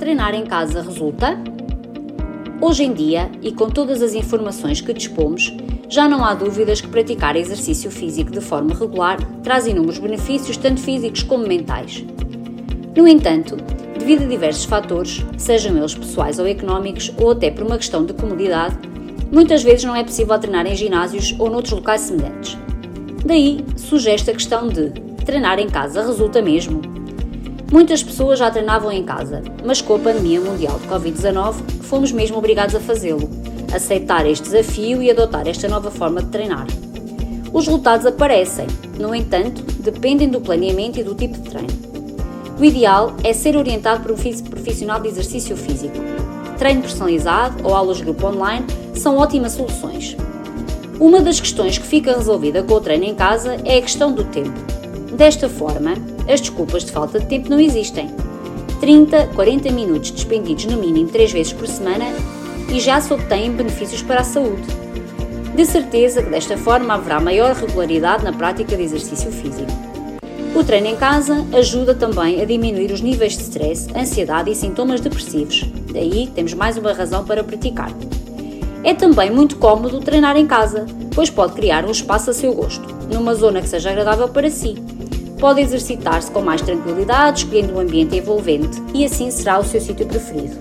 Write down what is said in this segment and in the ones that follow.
treinar em casa resulta? Hoje em dia, e com todas as informações que dispomos, já não há dúvidas que praticar exercício físico de forma regular traz inúmeros benefícios, tanto físicos como mentais. No entanto, devido a diversos fatores, sejam eles pessoais ou económicos, ou até por uma questão de comodidade, muitas vezes não é possível treinar em ginásios ou noutros locais semelhantes. Daí surge esta questão de treinar em casa resulta mesmo? Muitas pessoas já treinavam em casa, mas com a pandemia mundial de Covid-19 fomos mesmo obrigados a fazê-lo, aceitar este desafio e adotar esta nova forma de treinar. Os resultados aparecem, no entanto, dependem do planeamento e do tipo de treino. O ideal é ser orientado por um profissional de exercício físico. Treino personalizado ou aulas de grupo online são ótimas soluções. Uma das questões que fica resolvida com o treino em casa é a questão do tempo. Desta forma, as desculpas de falta de tempo não existem. 30, 40 minutos despendidos no mínimo 3 vezes por semana e já se obtêm benefícios para a saúde. De certeza que desta forma haverá maior regularidade na prática de exercício físico. O treino em casa ajuda também a diminuir os níveis de stress, ansiedade e sintomas depressivos. Daí temos mais uma razão para praticar. É também muito cómodo treinar em casa, pois pode criar um espaço a seu gosto, numa zona que seja agradável para si. Pode exercitar-se com mais tranquilidade, escolhendo um ambiente envolvente, e assim será o seu sítio preferido.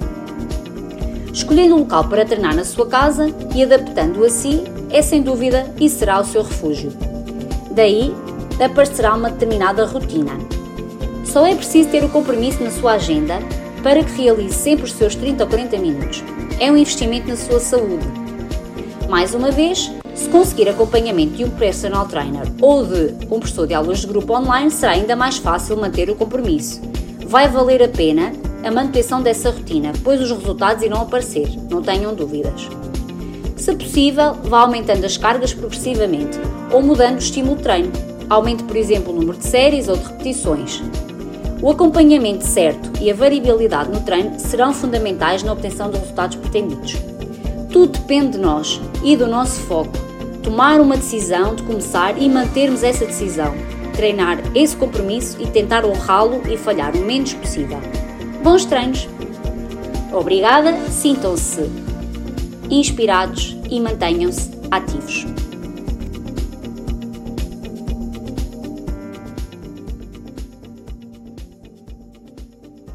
Escolhendo um local para treinar na sua casa e adaptando-o a si é sem dúvida e será o seu refúgio. Daí aparecerá uma determinada rotina. Só é preciso ter o compromisso na sua agenda para que realize sempre os seus 30 ou 40 minutos. É um investimento na sua saúde. Mais uma vez, se conseguir acompanhamento de um personal trainer ou de um professor de aulas de grupo online, será ainda mais fácil manter o compromisso. Vai valer a pena a manutenção dessa rotina, pois os resultados irão aparecer, não tenham dúvidas. Se possível, vá aumentando as cargas progressivamente ou mudando o estímulo de treino. Aumente, por exemplo, o número de séries ou de repetições. O acompanhamento certo e a variabilidade no treino serão fundamentais na obtenção dos resultados pretendidos. Tudo depende de nós e do nosso foco. Tomar uma decisão de começar e mantermos essa decisão. Treinar esse compromisso e tentar honrá-lo e falhar o menos possível. Bons treinos! Obrigada, sintam-se inspirados e mantenham-se ativos.